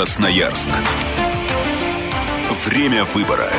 Красноярск. Время выбора.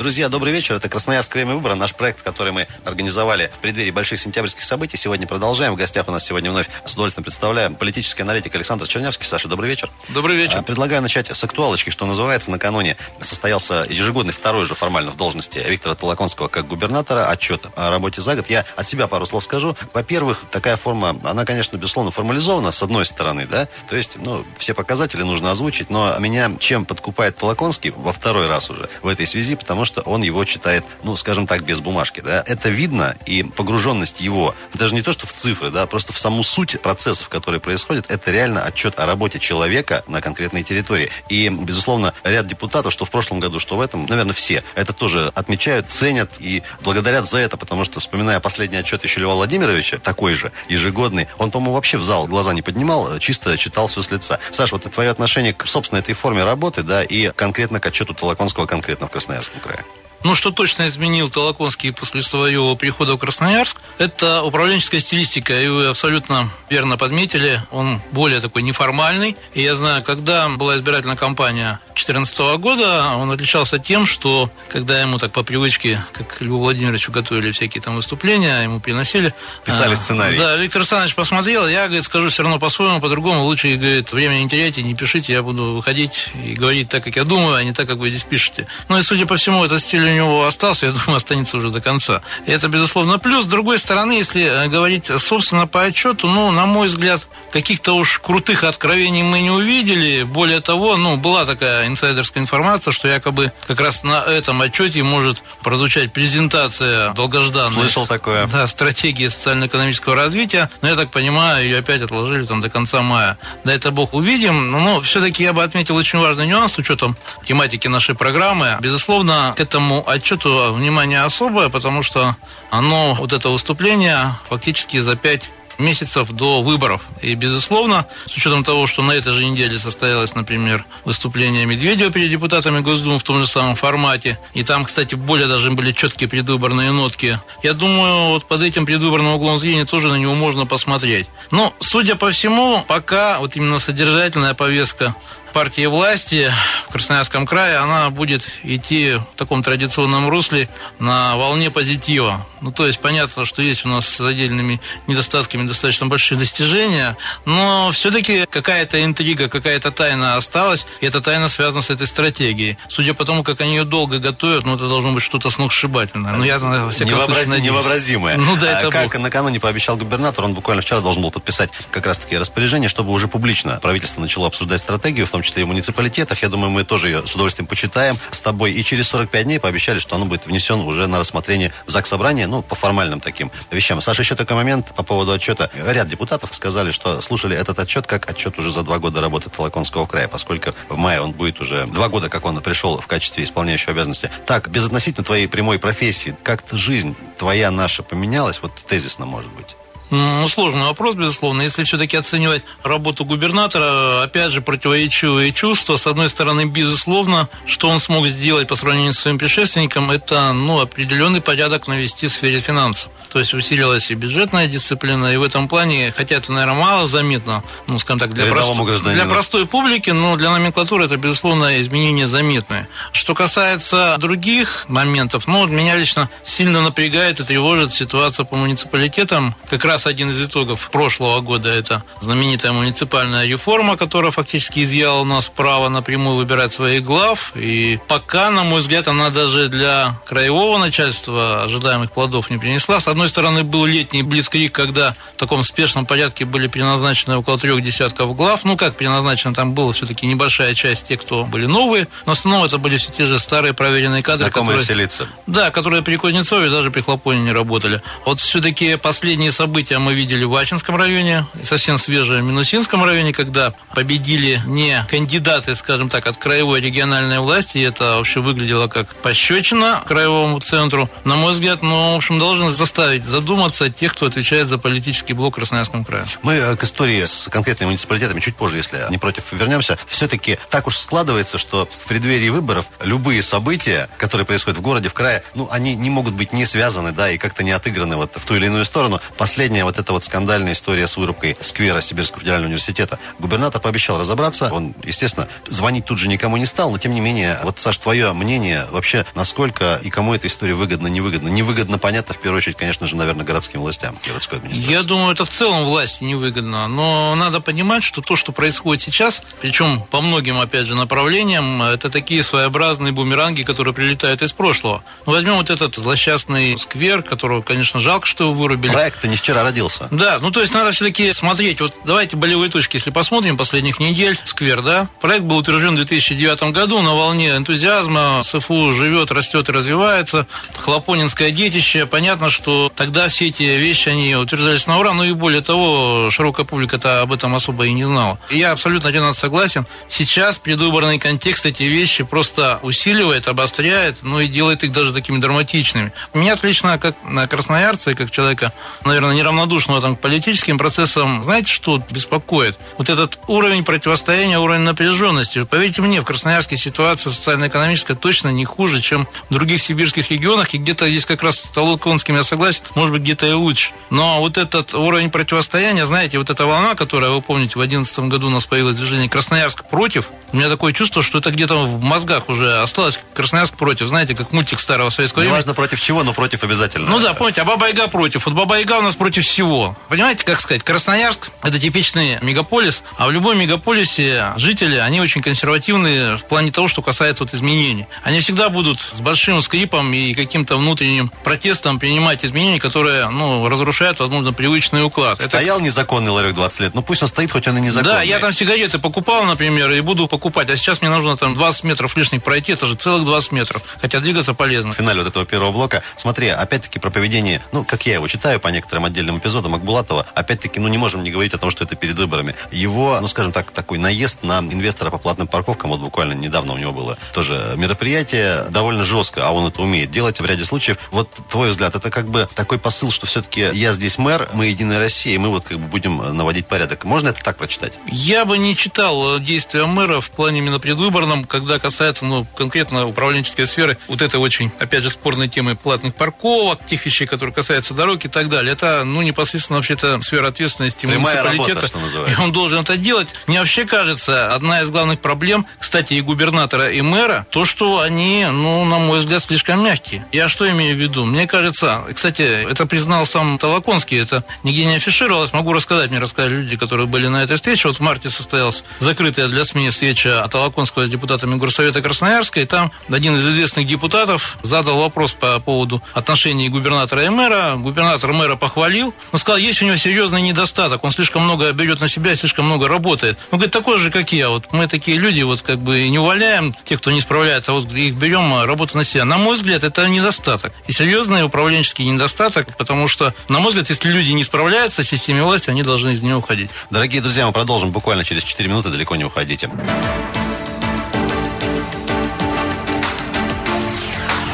Друзья, добрый вечер. Это Красноярск Время выбора. Наш проект, который мы организовали в преддверии больших сентябрьских событий. Сегодня продолжаем. В гостях у нас сегодня вновь с удовольствием представляем политический аналитик Александр Чернявский. Саша, добрый вечер. Добрый вечер. А, предлагаю начать с актуалочки, что называется. Накануне состоялся ежегодный второй же формально в должности Виктора Толоконского как губернатора отчет о работе за год. Я от себя пару слов скажу. Во-первых, такая форма, она, конечно, безусловно, формализована, с одной стороны, да, то есть, ну, все показатели нужно озвучить, но меня чем подкупает Толоконский во второй раз уже в этой связи, потому что что он его читает, ну, скажем так, без бумажки, да. Это видно, и погруженность его, даже не то, что в цифры, да, просто в саму суть процессов, которые происходят, это реально отчет о работе человека на конкретной территории. И, безусловно, ряд депутатов, что в прошлом году, что в этом, наверное, все, это тоже отмечают, ценят и благодарят за это, потому что, вспоминая последний отчет еще Льва Владимировича, такой же, ежегодный, он, по-моему, вообще в зал глаза не поднимал, чисто читал все с лица. Саш, вот твое отношение к, собственно, этой форме работы, да, и конкретно к отчету Толоконского конкретно в Красноярском крае? Ну, что точно изменил Толоконский после своего прихода в Красноярск, это управленческая стилистика. И вы абсолютно верно подметили, он более такой неформальный. И я знаю, когда была избирательная кампания 2014 года, он отличался тем, что когда ему так по привычке, как Льву Владимировичу готовили всякие там выступления, ему приносили... Писали а, сценарий. Да, Виктор Александрович посмотрел, я, говорит, скажу все равно по-своему, по-другому. Лучше, говорит, время не теряйте, не пишите, я буду выходить и говорить так, как я думаю, а не так, как вы здесь пишете. Ну и, судя по всему, этот стиль у него остался, я думаю, останется уже до конца. И это, безусловно, плюс. С другой стороны, если э, говорить, собственно, по отчету, ну, на мой взгляд, каких-то уж крутых откровений мы не увидели. Более того, ну, была такая инсайдерская информация, что якобы как раз на этом отчете может прозвучать презентация долгожданной. Слышал такое. Да, стратегии социально-экономического развития. Но я так понимаю, ее опять отложили там до конца мая. Да это бог увидим. Но все-таки я бы отметил очень важный нюанс с учетом тематики нашей программы. Безусловно, к этому отчету внимание особое, потому что оно, вот это выступление, фактически за пять месяцев до выборов. И, безусловно, с учетом того, что на этой же неделе состоялось, например, выступление Медведева перед депутатами Госдумы в том же самом формате, и там, кстати, более даже были четкие предвыборные нотки, я думаю, вот под этим предвыборным углом зрения тоже на него можно посмотреть. Но, судя по всему, пока вот именно содержательная повестка партии власти в Красноярском крае, она будет идти в таком традиционном русле на волне позитива. Ну, то есть понятно, что есть у нас с отдельными недостатками достаточно большие достижения, но все-таки какая-то интрига, какая-то тайна осталась, и эта тайна связана с этой стратегией. Судя по тому, как они ее долго готовят, ну, это должно быть что-то сногсшибательное. Ну, я, во всяком Невообразим, случае, Невообразимое. Ну, да, это а, Как Бог. накануне пообещал губернатор, он буквально вчера должен был подписать как раз-таки распоряжение, чтобы уже публично правительство начало обсуждать стратегию, в том числе и в муниципалитетах. Я думаю, мы тоже ее с удовольствием почитаем с тобой. И через 45 дней пообещали, что оно будет внесен уже на рассмотрение в ЗАГС собрания, ну, по формальным таким вещам. Саша, еще такой момент по поводу отчета. Ряд депутатов сказали, что слушали этот отчет как отчет уже за два года работы Толоконского края, поскольку в мае он будет уже два года, как он пришел в качестве исполняющего обязанности. Так, безотносительно твоей прямой профессии, как-то жизнь твоя, наша поменялась? Вот тезисно, может быть. Ну, сложный вопрос, безусловно. Если все-таки оценивать работу губернатора, опять же, противоречивые чувства. С одной стороны, безусловно, что он смог сделать по сравнению с своим предшественником, это ну, определенный порядок навести в сфере финансов. То есть усилилась и бюджетная дисциплина, и в этом плане, хотя это, наверное, мало заметно, ну, скажем так, для, прост... для простой публики, но для номенклатуры это, безусловно, изменение заметное. Что касается других моментов, ну, меня лично сильно напрягает и тревожит ситуация по муниципалитетам. Как раз один из итогов прошлого года это знаменитая муниципальная реформа, которая фактически изъяла у нас право напрямую выбирать своих глав. И пока, на мой взгляд, она даже для краевого начальства ожидаемых плодов не принесла. С одной одной стороны, был летний блицкрик, когда в таком спешном порядке были переназначены около трех десятков глав. Ну, как переназначено, там была все-таки небольшая часть тех, кто были новые. Но в основном это были все те же старые проверенные кадры. Знакомые которые, все лица. Да, которые при Кузнецове даже при Хлопоне не работали. Вот все-таки последние события мы видели в Ачинском районе, совсем свежие в Минусинском районе, когда победили не кандидаты, скажем так, от краевой региональной власти. И это вообще выглядело как пощечина краевому центру. На мой взгляд, ну, в общем, должен заставить задуматься тех, кто отвечает за политический блок в Красноярском крае. Мы э, к истории с конкретными муниципалитетами чуть позже, если не против, вернемся. Все-таки так уж складывается, что в преддверии выборов любые события, которые происходят в городе, в крае, ну, они не могут быть не связаны, да, и как-то не отыграны вот в ту или иную сторону. Последний менее, вот эта вот скандальная история с вырубкой сквера Сибирского федерального университета. Губернатор пообещал разобраться. Он, естественно, звонить тут же никому не стал, но тем не менее, вот, Саш, твое мнение вообще, насколько и кому эта история выгодна, невыгодна? Невыгодно, понятно, в первую очередь, конечно же, наверное, городским властям, городской администрации. Я думаю, это в целом власти невыгодно, но надо понимать, что то, что происходит сейчас, причем по многим, опять же, направлениям, это такие своеобразные бумеранги, которые прилетают из прошлого. Ну, возьмем вот этот злосчастный сквер, которого, конечно, жалко, что его вырубили. Проект-то не вчера родился. Да, ну то есть надо все-таки смотреть. Вот давайте болевые точки, если посмотрим последних недель. Сквер, да? Проект был утвержден в 2009 году на волне энтузиазма. СФУ живет, растет и развивается. Хлопонинское детище. Понятно, что тогда все эти вещи, они утверждались на ура, ну и более того, широкая публика-то об этом особо и не знала. И я абсолютно один согласен. Сейчас предвыборный контекст эти вещи просто усиливает, обостряет, ну и делает их даже такими драматичными. Меня отлично, как на красноярца и как человека, наверное, неравнодушного там, к политическим процессам, знаете, что беспокоит? Вот этот уровень противостояния, уровень напряженности. Поверьте мне, в Красноярске ситуация социально-экономическая точно не хуже, чем в других сибирских регионах, и где-то здесь как раз с Толоконским я согласен, может быть, где-то и лучше. Но вот этот уровень противостояния, знаете, вот эта волна, которая, вы помните, в 2011 году у нас появилось движение Красноярск против, у меня такое чувство, что это где-то в мозгах уже осталось Красноярск против, знаете, как мультик старого советского времени. Неважно против чего, но против обязательно. Ну да, помните, а Баба Яга против. Вот Баба Яга у нас против всего. Понимаете, как сказать, Красноярск – это типичный мегаполис, а в любом мегаполисе жители, они очень консервативные в плане того, что касается вот изменений. Они всегда будут с большим скрипом и каким-то внутренним протестом принимать изменения, которые, ну, разрушают, возможно, привычный уклад. Стоял это... незаконный ларек 20 лет, ну пусть он стоит, хоть он и незаконный. Да, я там сигареты покупал, например, и буду покупать, а сейчас мне нужно там 20 метров лишних пройти, это же целых 20 метров, хотя двигаться полезно. В финале вот этого первого блока, смотри, опять-таки про поведение, ну, как я его читаю по некоторым отдельным эпизодам Акбулатова, опять-таки, ну, не можем не говорить о том, что это перед выборами. Его, ну, скажем так, такой наезд на инвестора по платным парковкам, вот буквально недавно у него было тоже мероприятие, довольно жестко, а он это умеет делать в ряде случаев. Вот твой взгляд, это как бы такой посыл, что все-таки я здесь мэр, мы Единая Россия, и мы вот как бы будем наводить порядок. Можно это так прочитать? Я бы не читал э, действия мэра в плане именно предвыборном, когда касается, ну, конкретно управленческой сферы, вот это очень, опять же, спорной темы платных парковок, тех вещей, которые касаются дорог и так далее. Это, ну, непосредственно вообще-то сфера ответственности Прямая муниципалитета. Работа, и он должен это делать. Мне вообще кажется, одна из главных проблем, кстати, и губернатора, и мэра, то, что они, ну, на мой взгляд, слишком мягкие. Я что имею в виду? Мне кажется, кстати, это признал сам Толоконский, это нигде не афишировалось, могу рассказать, мне рассказали люди, которые были на этой встрече. Вот в марте состоялась закрытая для СМИ встреча Толоконского с депутатами Горсовета Красноярска, и там один из известных депутатов задал вопрос по поводу отношений губернатора и мэра. Губернатор мэра похвалил, но сказал, есть у него серьезный недостаток, он слишком много берет на себя, слишком много работает. Он говорит, такой же, как я, вот мы такие люди, вот как бы не увольняем тех, кто не справляется, а вот их берем а, работу на себя. На мой взгляд, это недостаток. И серьезный управленческий недостаток, потому что, на мой взгляд, если люди не справляются с системой власти, они должны из нее уходить. Дорогие друзья, мы продолжим буквально через 4 минуты, далеко не уходите.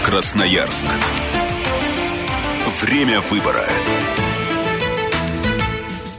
Красноярск. Время выбора.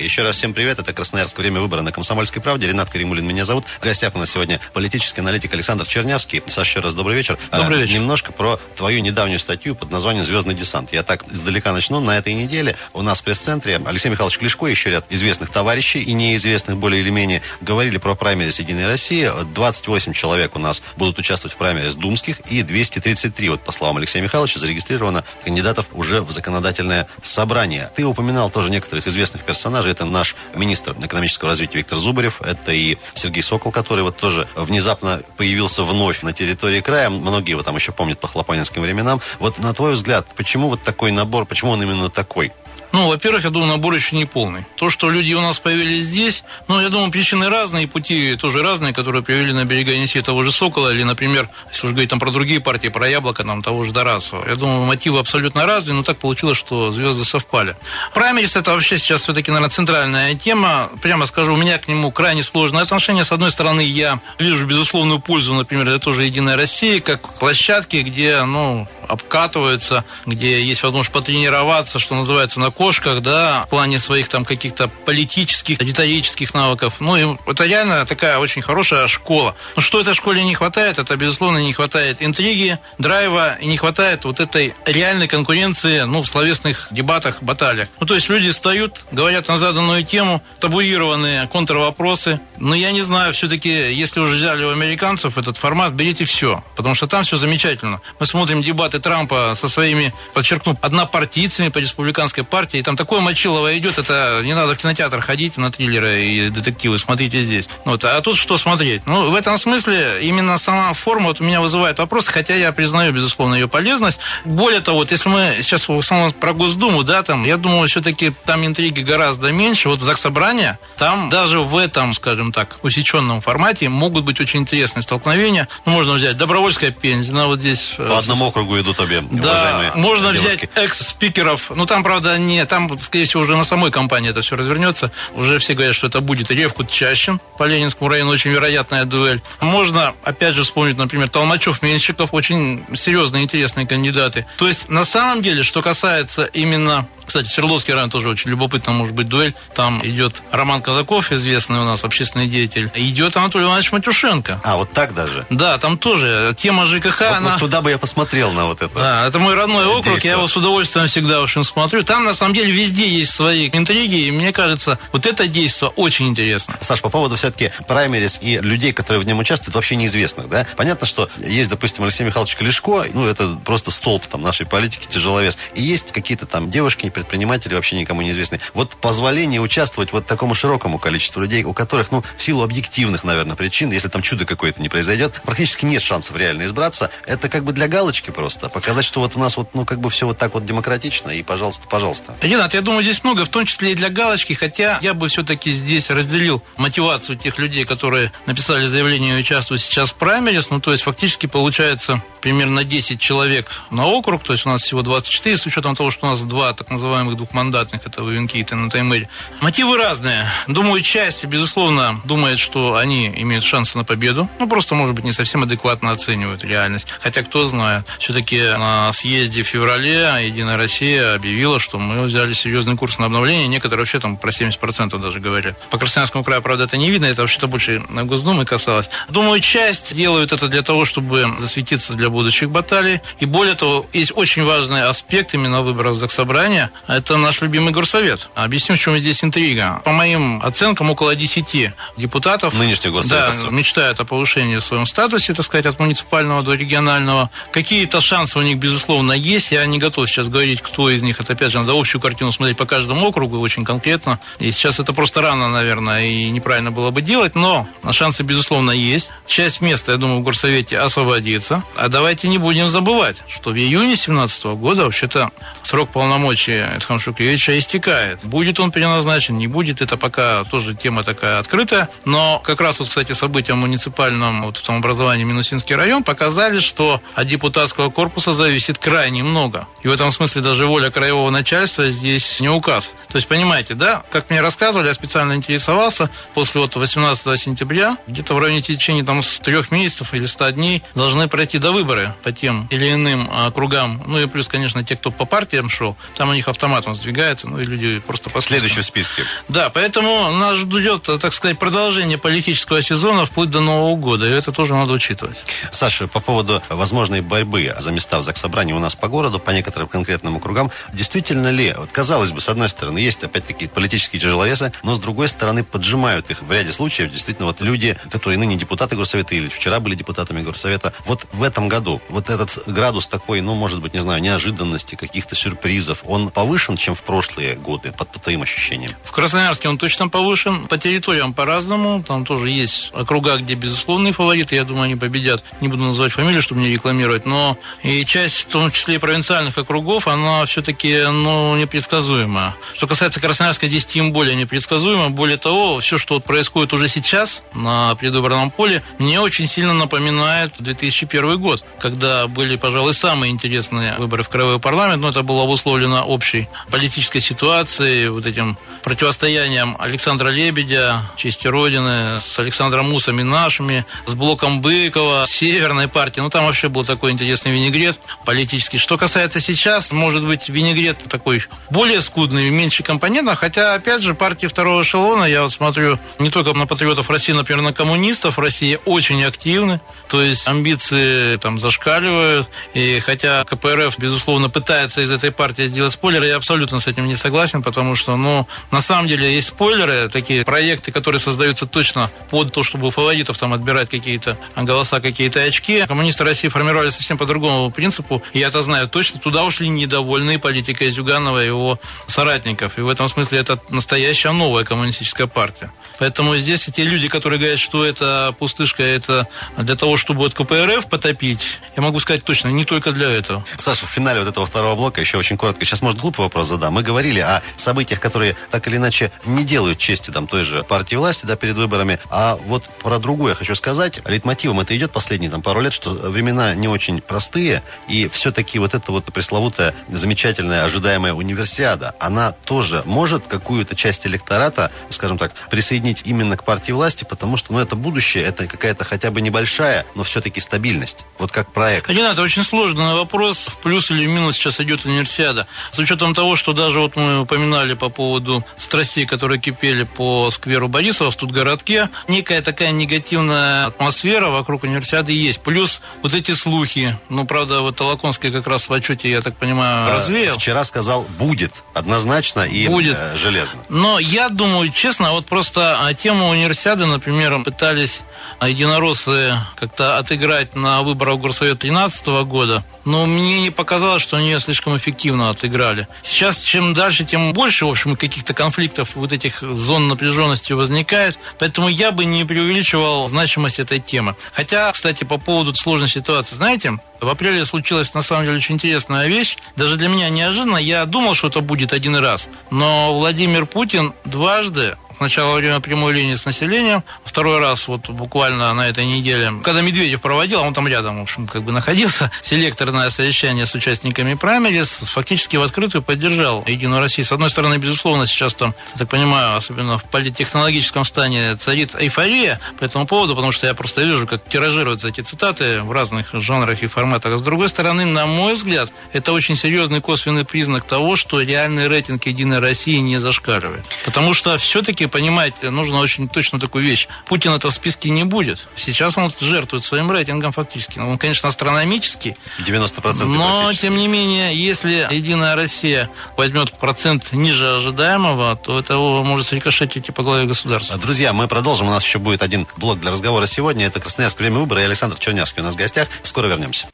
Еще раз всем привет. Это Красноярск. Время выбора на Комсомольской правде. Ренат Каримулин меня зовут. В гостях у нас сегодня политический аналитик Александр Чернявский. Саша, еще раз добрый вечер. Добрый а, вечер. Немножко про твою недавнюю статью под названием «Звездный десант». Я так издалека начну. На этой неделе у нас в пресс-центре Алексей Михайлович Клешко и еще ряд известных товарищей и неизвестных более или менее говорили про праймерис Единой России. 28 человек у нас будут участвовать в праймерис думских и 233, вот по словам Алексея Михайловича, зарегистрировано кандидатов уже в законодательное собрание. Ты упоминал тоже некоторых известных персонажей это наш министр экономического развития Виктор Зубарев, это и Сергей Сокол, который вот тоже внезапно появился вновь на территории края. Многие его там еще помнят по хлопонинским временам. Вот на твой взгляд, почему вот такой набор, почему он именно такой? Ну, во-первых, я думаю, набор еще не полный. То, что люди у нас появились здесь, ну, я думаю, причины разные, пути тоже разные, которые привели на берега Енисея того же Сокола, или, например, если уж говорить там про другие партии, про Яблоко, там, того же Дарасова. Я думаю, мотивы абсолютно разные, но так получилось, что звезды совпали. Праймерис – это вообще сейчас все-таки, наверное, центральная тема. Прямо скажу, у меня к нему крайне сложное отношение. С одной стороны, я вижу безусловную пользу, например, это тоже «Единая Россия», как площадки, где, ну, обкатываются, где есть возможность потренироваться, что называется, на кошках, да, в плане своих там каких-то политических, риторических навыков. Ну, и это реально такая очень хорошая школа. Но что этой школе не хватает? Это, безусловно, не хватает интриги, драйва, и не хватает вот этой реальной конкуренции, ну, в словесных дебатах, баталиях. Ну, то есть люди встают, говорят на заданную тему, табуированные контрвопросы. Но я не знаю, все-таки, если уже взяли у американцев этот формат, берите все, потому что там все замечательно. Мы смотрим дебаты Трампа со своими, подчеркну, однопартийцами по республиканской партии, и там такое мочилово идет, это не надо в кинотеатр ходить на триллеры и детективы, смотрите здесь. Вот. А тут что смотреть? Ну, в этом смысле именно сама форма вот у меня вызывает вопрос, хотя я признаю, безусловно, ее полезность. Более того, вот если мы сейчас в основном про Госдуму, да, там, я думаю, все-таки там интриги гораздо меньше. Вот Заксобрание, там даже в этом, скажем так, усеченном формате могут быть очень интересные столкновения. Ну, можно взять Добровольская пензина, вот здесь. По э, одному округу идут обе, Да, можно девушки. взять экс-спикеров. Ну, там, правда, не, там, скорее всего, уже на самой компании это все развернется. Уже все говорят, что это будет Ревкут Чащин по Ленинскому району, очень вероятная дуэль. Можно, опять же, вспомнить, например, Толмачев-Менщиков, очень серьезные, интересные кандидаты. То есть, на самом деле, что касается именно кстати, Свердловский район тоже очень любопытно может быть дуэль. Там идет Роман Казаков, известный у нас общественный деятель. Идет Анатолий Иванович Матюшенко. А, вот так даже? Да, там тоже тема ЖКХ. Вот, она... вот туда бы я посмотрел на вот это. Да, это мой родной округ, действие. я его с удовольствием всегда очень смотрю. Там, на самом деле, везде есть свои интриги, и мне кажется, вот это действие очень интересно. Саш, по поводу все-таки праймерис и людей, которые в нем участвуют, вообще неизвестных, да? Понятно, что есть, допустим, Алексей Михайлович Клешко, ну, это просто столб там нашей политики, тяжеловес. И есть какие-то там девушки, предприниматели вообще никому не известные. Вот позволение участвовать вот такому широкому количеству людей, у которых, ну, в силу объективных, наверное, причин, если там чудо какое-то не произойдет, практически нет шансов реально избраться. Это как бы для галочки просто. Показать, что вот у нас вот, ну, как бы все вот так вот демократично, и пожалуйста, пожалуйста. Ренат, я думаю, здесь много, в том числе и для галочки, хотя я бы все-таки здесь разделил мотивацию тех людей, которые написали заявление и участвуют сейчас в праймерис, ну, то есть фактически получается примерно 10 человек на округ, то есть у нас всего 24, с учетом того, что у нас два так называемых двухмандатных, это Вавинкит и Натаймырь. Мотивы разные. Думаю, часть, безусловно, думает, что они имеют шансы на победу. Ну, просто, может быть, не совсем адекватно оценивают реальность. Хотя, кто знает. Все-таки на съезде в феврале Единая Россия объявила, что мы взяли серьезный курс на обновление. Некоторые вообще там про 70% даже говорят. По Красноярскому краю, правда, это не видно. Это вообще-то больше на Госдумы касалось. Думаю, часть делают это для того, чтобы засветиться для будущих баталий. И более того, есть очень важный аспект именно выборов Заксобрания. Это наш любимый горсовет. Объясню, в чем здесь интрига. По моим оценкам, около 10 депутатов Нынешних да, мечтают о повышении в своем статусе, так сказать, от муниципального до регионального. Какие-то шансы у них, безусловно, есть. Я не готов сейчас говорить, кто из них. Это, опять же, надо общую картину смотреть по каждому округу очень конкретно. И сейчас это просто рано, наверное, и неправильно было бы делать. Но шансы, безусловно, есть. Часть места, я думаю, в горсовете освободится. А давайте не будем забывать, что в июне 2017 года вообще-то срок полномочий Эдхам Шукевича истекает. Будет он переназначен, не будет, это пока тоже тема такая открытая. Но как раз вот, кстати, события в муниципальном вот, в том образовании Минусинский район показали, что от депутатского корпуса зависит крайне много. И в этом смысле даже воля краевого начальства здесь не указ. То есть, понимаете, да, как мне рассказывали, я специально интересовался, после вот 18 сентября, где-то в районе течения там с трех месяцев или ста дней должны пройти до выборы по тем или иным округам. Ну и плюс, конечно, те, кто по партиям шел, там у них автоматом сдвигается, ну и люди просто по Следующий в списке. Да, поэтому нас ждет, так сказать, продолжение политического сезона вплоть до Нового года, и это тоже надо учитывать. Саша, по поводу возможной борьбы за места в Заксобрании у нас по городу, по некоторым конкретным округам, действительно ли, вот казалось бы, с одной стороны, есть опять-таки политические тяжеловесы, но с другой стороны поджимают их в ряде случаев, действительно, вот люди, которые ныне депутаты горсовета или вчера были депутатами горсовета, вот в этом году, вот этот градус такой, ну, может быть, не знаю, неожиданности, каких-то сюрпризов, он повышен, чем в прошлые годы, по, по твоим ощущениям? В Красноярске он точно повышен, по территориям по-разному, там тоже есть округа, где безусловные фавориты, я думаю, они победят, не буду называть фамилию, чтобы не рекламировать, но и часть, в том числе и провинциальных округов, она все-таки, ну, непредсказуема. Что касается Красноярска, здесь тем более непредсказуемо, более того, все, что вот происходит уже сейчас на предвыборном поле, мне очень сильно напоминает 2001 год, когда были, пожалуй, самые интересные выборы в краевой парламент, но это было обусловлено общим общей политической ситуации, вот этим противостоянием Александра Лебедя, Чести Родины, с Александром Мусом и нашими, с блоком Быкова, Северной партии. Ну, там вообще был такой интересный винегрет политический. Что касается сейчас, может быть, винегрет такой более скудный, меньше компонентов, хотя, опять же, партии второго эшелона, я вот смотрю не только на патриотов России, например, на коммунистов России очень активны, то есть амбиции там зашкаливают, и хотя КПРФ, безусловно, пытается из этой партии сделать спойлер, я абсолютно с этим не согласен, потому что, ну, на самом деле есть спойлеры, такие проекты, которые создаются точно под то, чтобы у фаворитов там отбирать какие-то голоса, какие-то очки. Коммунисты России формировали совсем по другому принципу, и я это знаю точно. Туда ушли недовольные политикой Зюганова и его соратников. И в этом смысле это настоящая новая коммунистическая партия. Поэтому здесь те люди, которые говорят, что это пустышка, это для того, чтобы вот КПРФ потопить, я могу сказать точно, не только для этого. Саша, в финале вот этого второго блока еще очень коротко, сейчас, может, глупый вопрос задам. Мы говорили о событиях, которые так или иначе не делают чести там той же партии власти, да, перед выборами. А вот про другое хочу сказать. Лейтмотивом это идет последние там пару лет, что времена не очень простые, и все-таки вот эта вот пресловутая замечательная ожидаемая универсиада, она тоже может какую-то часть электората, скажем так, присоединить именно к партии власти, потому что, ну, это будущее, это какая-то хотя бы небольшая, но все-таки стабильность. Вот как проект. Ренат, это очень сложный вопрос. В плюс или в минус сейчас идет универсиада. С учетом того, что даже вот мы упоминали по поводу страстей, которые кипели по скверу Борисова в тут городке, некая такая негативная атмосфера вокруг универсиады есть. Плюс вот эти слухи. Ну, правда, вот Толоконский как раз в отчете, я так понимаю, А, развеял. Вчера сказал, будет, однозначно и Будет. э, железно. Но я думаю, честно, вот просто а, тему универсиады, например, пытались единороссы как-то отыграть на выборах Горсовета 2013 года, но мне не показалось, что они ее слишком эффективно отыграли. Сейчас чем дальше, тем больше, в общем, каких-то конфликтов, вот этих зон напряженности возникает, поэтому я бы не преувеличивал значимость этой темы. Хотя, кстати, по поводу сложной ситуации, знаете, в апреле случилась на самом деле очень интересная вещь. Даже для меня неожиданно. Я думал, что это будет один раз. Но Владимир Путин дважды Сначала во время прямой линии с населением, второй раз вот буквально на этой неделе, когда Медведев проводил, а он там рядом, в общем, как бы находился, селекторное совещание с участниками праймерис, фактически в открытую поддержал Единую Россию. С одной стороны, безусловно, сейчас там, я так понимаю, особенно в политтехнологическом стане царит эйфория по этому поводу, потому что я просто вижу, как тиражируются эти цитаты в разных жанрах и форматах. А с другой стороны, на мой взгляд, это очень серьезный косвенный признак того, что реальный рейтинг Единой России не зашкаливает. Потому что все-таки понимать нужно очень точно такую вещь. Путин это в списке не будет. Сейчас он жертвует своим рейтингом фактически. Он, конечно, астрономический, 90% но, тем не менее, если Единая Россия возьмет процент ниже ожидаемого, то это может срикошетить и по главе государства. Друзья, мы продолжим. У нас еще будет один блок для разговора сегодня. Это Красноярск. Время выбора. И Александр Чернявский у нас в гостях. Скоро вернемся.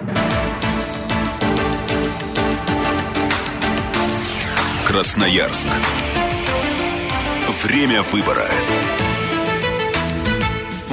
Красноярск. Время выбора.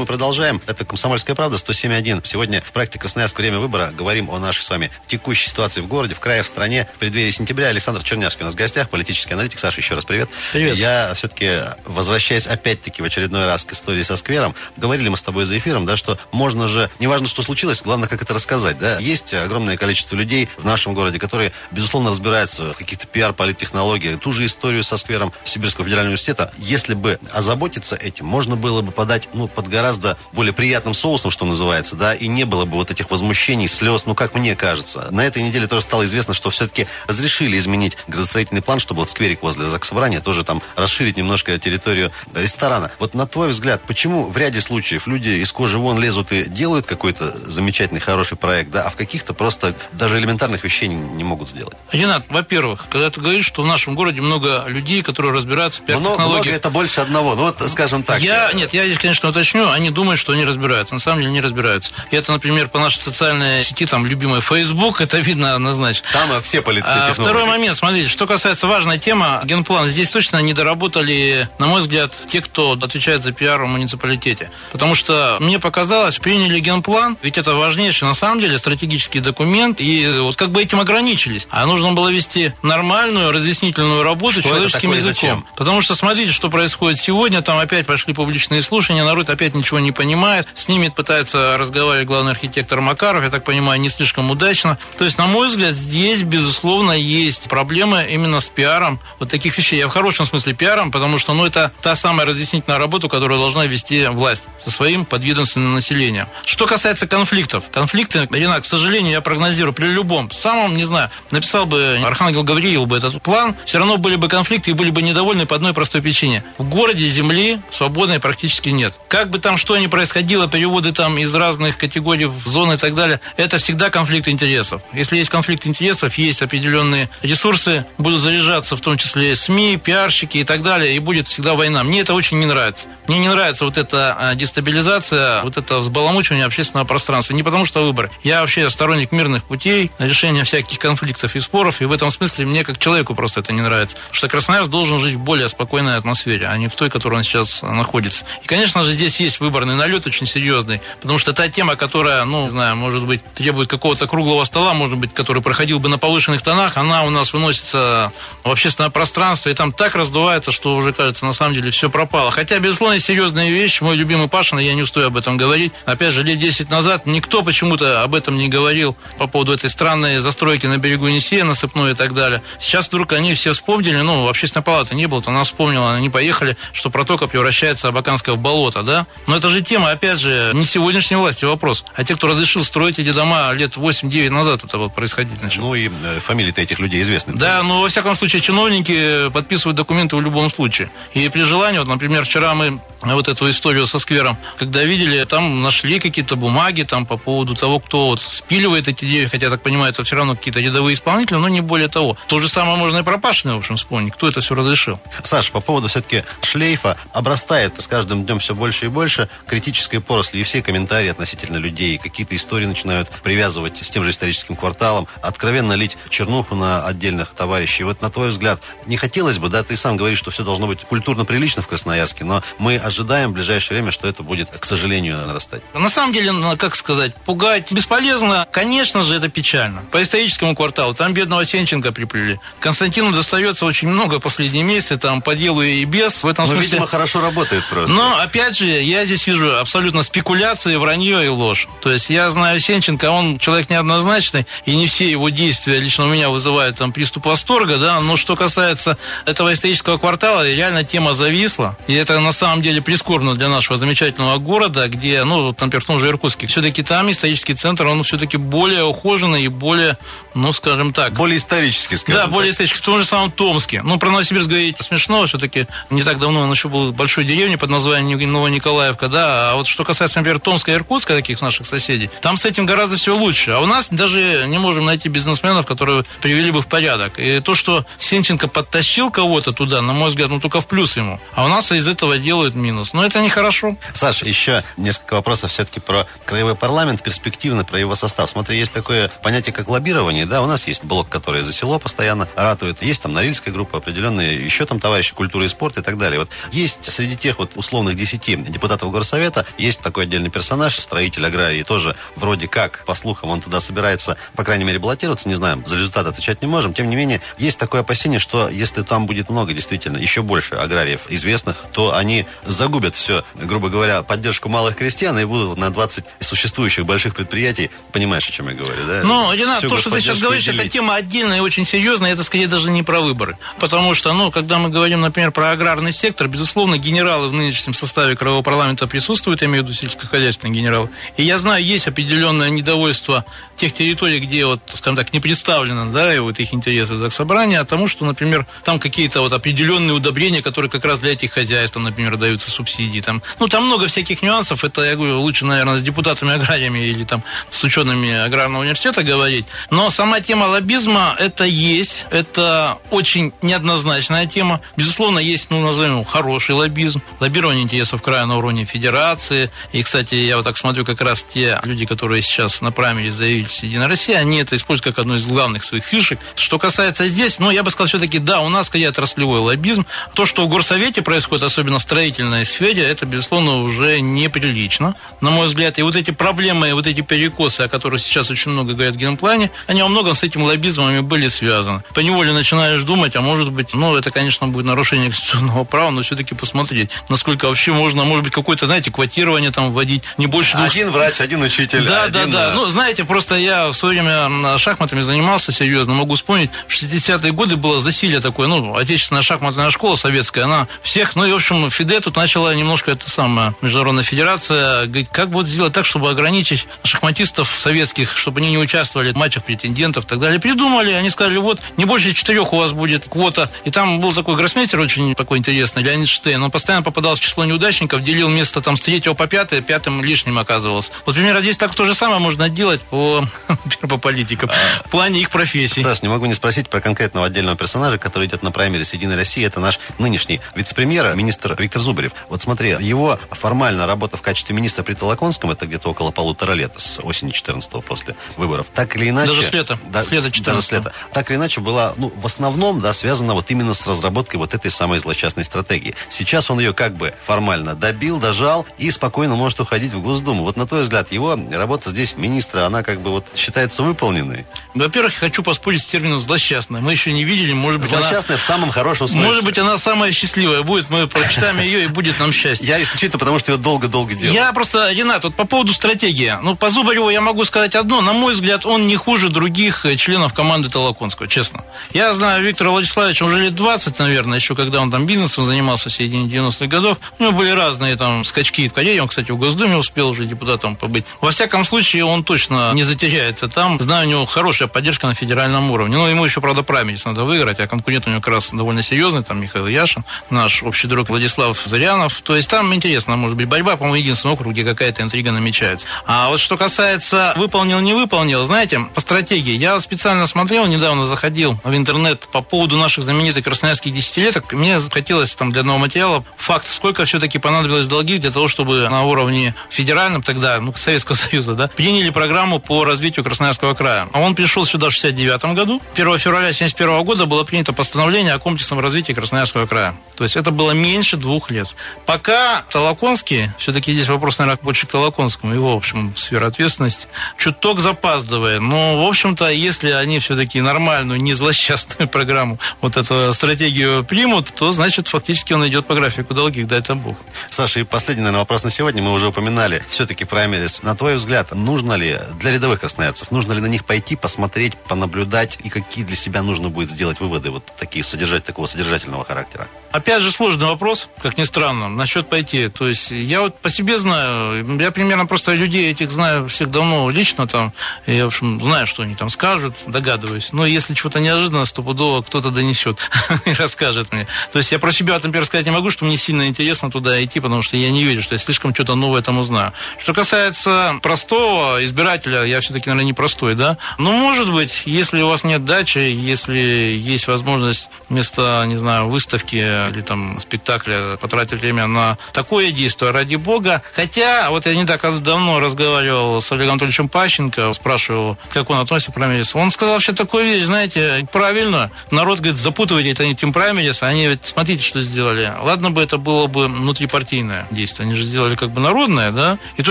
Мы продолжаем. Это «Комсомольская правда», 107.1. Сегодня в проекте «Красноярск. Время выбора» говорим о нашей с вами текущей ситуации в городе, в крае, в стране. В преддверии сентября Александр Чернявский у нас в гостях, политический аналитик. Саша, еще раз привет. Привет. Я все-таки, возвращаясь опять-таки в очередной раз к истории со сквером, говорили мы с тобой за эфиром, да, что можно же, неважно, что случилось, главное, как это рассказать, да. Есть огромное количество людей в нашем городе, которые, безусловно, разбираются в каких-то пиар-политтехнологиях. Ту же историю со сквером Сибирского федерального университета. Если бы озаботиться этим, можно было бы подать, ну, под гораздо более приятным соусом, что называется, да, и не было бы вот этих возмущений, слез, ну, как мне кажется. На этой неделе тоже стало известно, что все-таки разрешили изменить градостроительный план, чтобы вот скверик возле Заксобрания тоже там расширить немножко территорию ресторана. Вот на твой взгляд, почему в ряде случаев люди из кожи вон лезут и делают какой-то замечательный, хороший проект, да, а в каких-то просто даже элементарных вещей не, не могут сделать? Ренат, во-первых, когда ты говоришь, что в нашем городе много людей, которые разбираются в Много, много пиар-технологиях, это больше одного. Ну, вот, скажем так. Я, э, нет, я здесь, конечно, уточню, они думают, что они разбираются. На самом деле не разбираются. И это, например, по нашей социальной сети, там, любимый Facebook, это видно однозначно. Там все А, политтехнологии. второй момент, смотрите, что касается важной темы, генплан. Здесь точно не доработали, на мой взгляд, те, кто отвечает за пиар в муниципалитете. Потому что мне показалось, приняли генплан, ведь это важнейший, на самом деле, стратегический документ, и вот как бы этим ограничились. А нужно было вести нормальную разъяснительную работу Что человеческим языком. зачем? Потому что смотрите, что происходит сегодня, там опять пошли публичные слушания, народ опять ничего не понимают. С ними пытается разговаривать главный архитектор Макаров, я так понимаю, не слишком удачно. То есть, на мой взгляд, здесь, безусловно, есть проблемы именно с пиаром вот таких вещей. Я в хорошем смысле пиаром, потому что, ну, это та самая разъяснительная работа, которую должна вести власть со своим подведомственным населением. Что касается конфликтов. Конфликты, Рина, к сожалению, я прогнозирую при любом, самом, не знаю, написал бы Архангел Гавриил бы этот план, все равно были бы конфликты и были бы недовольны по одной простой причине. В городе земли свободной практически нет. Как бы там что ни происходило, переводы там из разных категорий в зоны и так далее, это всегда конфликт интересов. Если есть конфликт интересов, есть определенные ресурсы, будут заряжаться в том числе СМИ, пиарщики и так далее, и будет всегда война. Мне это очень не нравится. Мне не нравится вот эта а, дестабилизация, вот это взбаламучивание общественного пространства. Не потому что выбор. Я вообще сторонник мирных путей, решения всяких конфликтов и споров, и в этом смысле мне как человеку просто это не нравится. Потому что Красноярск должен жить в более спокойной атмосфере, а не в той, которой он сейчас находится. И, конечно же, здесь есть выборный налет очень серьезный, потому что та тема, которая, ну, не знаю, может быть, требует какого-то круглого стола, может быть, который проходил бы на повышенных тонах, она у нас выносится в общественное пространство, и там так раздувается, что уже кажется, на самом деле, все пропало. Хотя, безусловно, серьезная вещь. Мой любимый Пашин, я не устою об этом говорить. Опять же, лет 10 назад никто почему-то об этом не говорил по поводу этой странной застройки на берегу Енисея, насыпной и так далее. Сейчас вдруг они все вспомнили, ну, общественная палата не было, то она вспомнила, они поехали, что протока превращается Абаканское в болото, да? Но это же тема, опять же, не сегодняшней власти вопрос, а те, кто разрешил строить эти дома лет 8-9 назад это вот происходить начало. Ну и э, фамилии-то этих людей известны. Да, но во всяком случае чиновники подписывают документы в любом случае. И при желании, вот, например, вчера мы вот эту историю со сквером, когда видели, там нашли какие-то бумаги там по поводу того, кто вот спиливает эти деревья, хотя, я так понимаю, это все равно какие-то рядовые исполнители, но не более того. То же самое можно и про Пашина, в общем, вспомнить. Кто это все разрешил? Саш, по поводу все-таки шлейфа, обрастает с каждым днем все больше и больше критической поросли, и все комментарии относительно людей, какие-то истории начинают привязывать с тем же историческим кварталом, откровенно лить чернуху на отдельных товарищей. Вот на твой взгляд, не хотелось бы, да, ты сам говоришь, что все должно быть культурно-прилично в Красноярске, но мы ожидаем в ближайшее время, что это будет, к сожалению, нарастать. На самом деле, ну, как сказать, пугать бесполезно. Конечно же, это печально. По историческому кварталу там бедного Сенченко приплели. Константину достается очень много последние месяцы, там по делу и без. В этом ну, смысле... видимо, хорошо работает просто. Но, опять же, я здесь вижу абсолютно спекуляции, вранье и ложь. То есть я знаю Сенченко, он человек неоднозначный, и не все его действия лично у меня вызывают там приступ восторга, да, но что касается этого исторического квартала, реально тема зависла, и это на самом деле прискорбно для нашего замечательного города, где, ну, вот, например, в том же Иркутске, все-таки там исторический центр, он все-таки более ухоженный и более, ну, скажем так... Более исторический, скажем Да, так. более исторический. В том же самом Томске. Ну, про Новосибирск говорить смешно, все-таки не так давно он еще был в большой деревне под названием Новониколаевка, да, а вот что касается, например, Томска и Иркутска, таких наших соседей, там с этим гораздо все лучше. А у нас даже не можем найти бизнесменов, которые привели бы в порядок. И то, что Сенченко подтащил кого-то туда, на мой взгляд, ну, только в плюс ему. А у нас из этого делают минус. Но это нехорошо. Саша, еще несколько вопросов все-таки про краевой парламент, перспективно про его состав. Смотри, есть такое понятие, как лоббирование, да, у нас есть блок, который за село постоянно ратует, есть там Норильская группа, определенные еще там товарищи культуры и спорта и так далее. Вот есть среди тех вот условных десяти депутатов горсовета, есть такой отдельный персонаж, строитель аграрии, тоже вроде как, по слухам, он туда собирается, по крайней мере, баллотироваться, не знаем, за результат отвечать не можем. Тем не менее, есть такое опасение, что если там будет много, действительно, еще больше аграриев известных, то они загубят все, грубо говоря, поддержку малых крестьян и будут на 20 существующих больших предприятий, понимаешь, о чем я говорю, да? Ну, Ренат, то, что ты сейчас говоришь, это делить. тема отдельная и очень серьезная, это скорее даже не про выборы. Потому что, ну, когда мы говорим, например, про аграрный сектор, безусловно, генералы в нынешнем составе Краевого парламента присутствуют, я имею в виду сельскохозяйственные генералы. И я знаю, есть определенное недовольство тех территорий, где, вот, скажем так, не представлено, да, и вот их интересы в Заксобрании, а тому, что, например, там какие-то вот определенные удобрения, которые как раз для этих хозяйств, там, например, даются субсидии, там, ну, там много всяких нюансов, это, я говорю, лучше, наверное, с депутатами-аграриями или там с учеными аграрного университета говорить, но сама тема лоббизма, это есть, это очень неоднозначная тема, безусловно, есть, ну, назовем хороший лоббизм, лоббирование интересов края на уровне федерации, и, кстати, я вот так смотрю, как раз те люди, которые сейчас на праймере заявились Единая Россия, они это используют как одну из главных своих фишек. Что касается здесь, ну, я бы сказал, все-таки, да, у нас, скорее, отраслевой лоббизм. То, что в горсовете происходит, особенно в строительной сфере, это, безусловно, уже неприлично, на мой взгляд. И вот эти проблемы, вот эти перекосы, о которых сейчас очень много говорят в генплане, они во многом с этим лоббизмом и были связаны. Поневоле начинаешь думать, а может быть, ну, это, конечно, будет нарушение конституционного права, но все-таки посмотреть, насколько вообще можно, может быть, какой какое-то, знаете, квотирование там вводить, не больше двух... Один врач, один учитель. Да, один... да, да. Ну, знаете, просто я в свое время шахматами занимался серьезно. Могу вспомнить, в 60-е годы было засилие такое, ну, отечественная шахматная школа советская, она всех, ну, и, в общем, ФИДЕ тут начала немножко это самое, Международная федерация, говорит, как вот сделать так, чтобы ограничить шахматистов советских, чтобы они не участвовали в матчах претендентов и так далее. Придумали, они сказали, вот, не больше четырех у вас будет квота. И там был такой гроссмейстер очень такой интересный, Леонид Штейн. Он постоянно попадал в число неудачников, делил место там с третьего по пятое, пятым лишним оказывался. Вот, примерно, здесь так то же самое можно делать по, по политикам, в плане их профессий. Саш, не могу не спросить про конкретного отдельного персонажа, который идет на праймере с Единой России. Это наш нынешний вице-премьер, министр Виктор Зубарев. Вот смотри, его формально работа в качестве министра при Толоконском, это где-то около полутора лет, с осени 14 после выборов. Так или иначе... Даже с лета. Да, с лета 14 даже с лета. Так или иначе была, ну, в основном, да, связана вот именно с разработкой вот этой самой злосчастной стратегии. Сейчас он ее как бы формально добил, дожал и спокойно может уходить в Госдуму. Вот на твой взгляд, его работа здесь министра, она как бы вот считается выполненной? Во-первых, хочу поспорить с термином «злосчастная». Мы еще не видели, может быть, Злосчастная она... в самом хорошем смысле. Может быть, она самая счастливая будет, мы прочитаем ее, и будет нам счастье. Я исключительно потому, что ее долго-долго делал. Я просто, Ренат, вот по поводу стратегии. Ну, по Зубареву я могу сказать одно. На мой взгляд, он не хуже других членов команды Толоконского, честно. Я знаю Виктора Владиславовича уже лет 20, наверное, еще когда он там бизнесом занимался в середине 90-х годов. У него были разные там скачки в карьере. Он, кстати, в Госдуме успел уже депутатом побыть. Во всяком случае, он точно не затеряется там. Знаю, у него хорошая поддержка на федеральном уровне. Но ему еще, правда, праймерис надо выиграть, а конкурент у него как раз довольно серьезный. Там Михаил Яшин, наш общий друг Владислав Зарянов. То есть там интересно, может быть, борьба, по-моему, единственный округ, где какая-то интрига намечается. А вот что касается выполнил, не выполнил, знаете, по стратегии. Я специально смотрел, недавно заходил в интернет по поводу наших знаменитых красноярских десятилеток. Мне захотелось там для одного материала факт, сколько все-таки понадобилось долги для того, чтобы на уровне федеральном тогда, ну, Советского Союза, да, приняли программу по развитию Красноярского края. А он пришел сюда в 69 году. 1 февраля 1971 года было принято постановление о комплексном развитии Красноярского края. То есть это было меньше двух лет. Пока Толоконский, все-таки здесь вопрос, наверное, больше к Толоконскому, его, в общем, сфера ответственности, чуток запаздывая. Но, в общем-то, если они все-таки нормальную, не злосчастную программу, вот эту стратегию примут, то, значит, фактически он идет по графику долгих, дай это Бог. Саша, и последний, наверное, вопрос на сегодня. Мы уже упоминали все-таки праймерис. На твой взгляд, нужно ли для рядовых красноярцев, нужно ли на них пойти, посмотреть, понаблюдать, и какие для себя нужно будет сделать выводы вот такие содержать, такого содержательного характера? Опять же, сложный вопрос, как ни странно, насчет пойти. То есть я вот по себе знаю, я примерно просто людей этих знаю всех давно лично там, я, в общем, знаю, что они там скажут, догадываюсь. Но если чего-то неожиданно, стопудово кто-то донесет и расскажет мне. То есть я про себя, например, сказать не могу, что мне сильно интересно туда идти, потому что я не верю, что я слишком что-то новое там узнаю. Что касается простого избирателя, я все-таки, наверное, не простой, да? Ну, может быть, если у вас нет дачи, если есть возможность вместо, не знаю, выставки или там спектакля потратить время на такое действие, ради бога. Хотя, вот я не так давно разговаривал с Олегом Анатольевичем Пащенко, спрашивал, как он относится к праймерис. Он сказал вообще такую вещь, знаете, правильно, народ, говорит, запутывает они этим праймерис, они ведь, смотрите, что сделали. Ладно бы это было бы внутрипартийное действие, они же сделали как бы народное, да? И то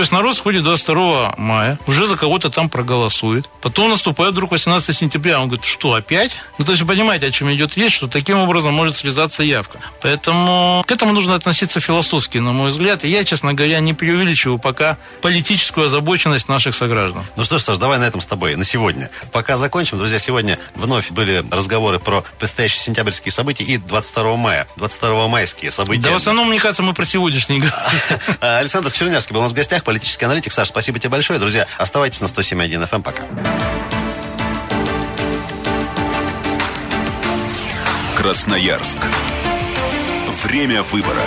есть народ сходит 22 мая, уже за кого-то там проголосует. Потом наступает вдруг 18 сентября, он говорит, что, опять? Ну, то есть вы понимаете, о чем идет речь, что таким образом может связаться явка. Поэтому к этому нужно относиться философски, на мой взгляд. И я, честно говоря, не преувеличиваю пока политическую озабоченность наших сограждан. Ну что ж, Саш, давай на этом с тобой на сегодня. Пока закончим. Друзья, сегодня вновь были разговоры про предстоящие сентябрьские события и 22 мая. 22 майские события. Да в основном, мне кажется, мы про сегодняшний Александр Чернявский был у нас в гостях, политический аналитик. Саш, спасибо тебе большое. Друзья, оставайтесь на 107.1 FM. Эм. Пока. Красноярск. Время выбора.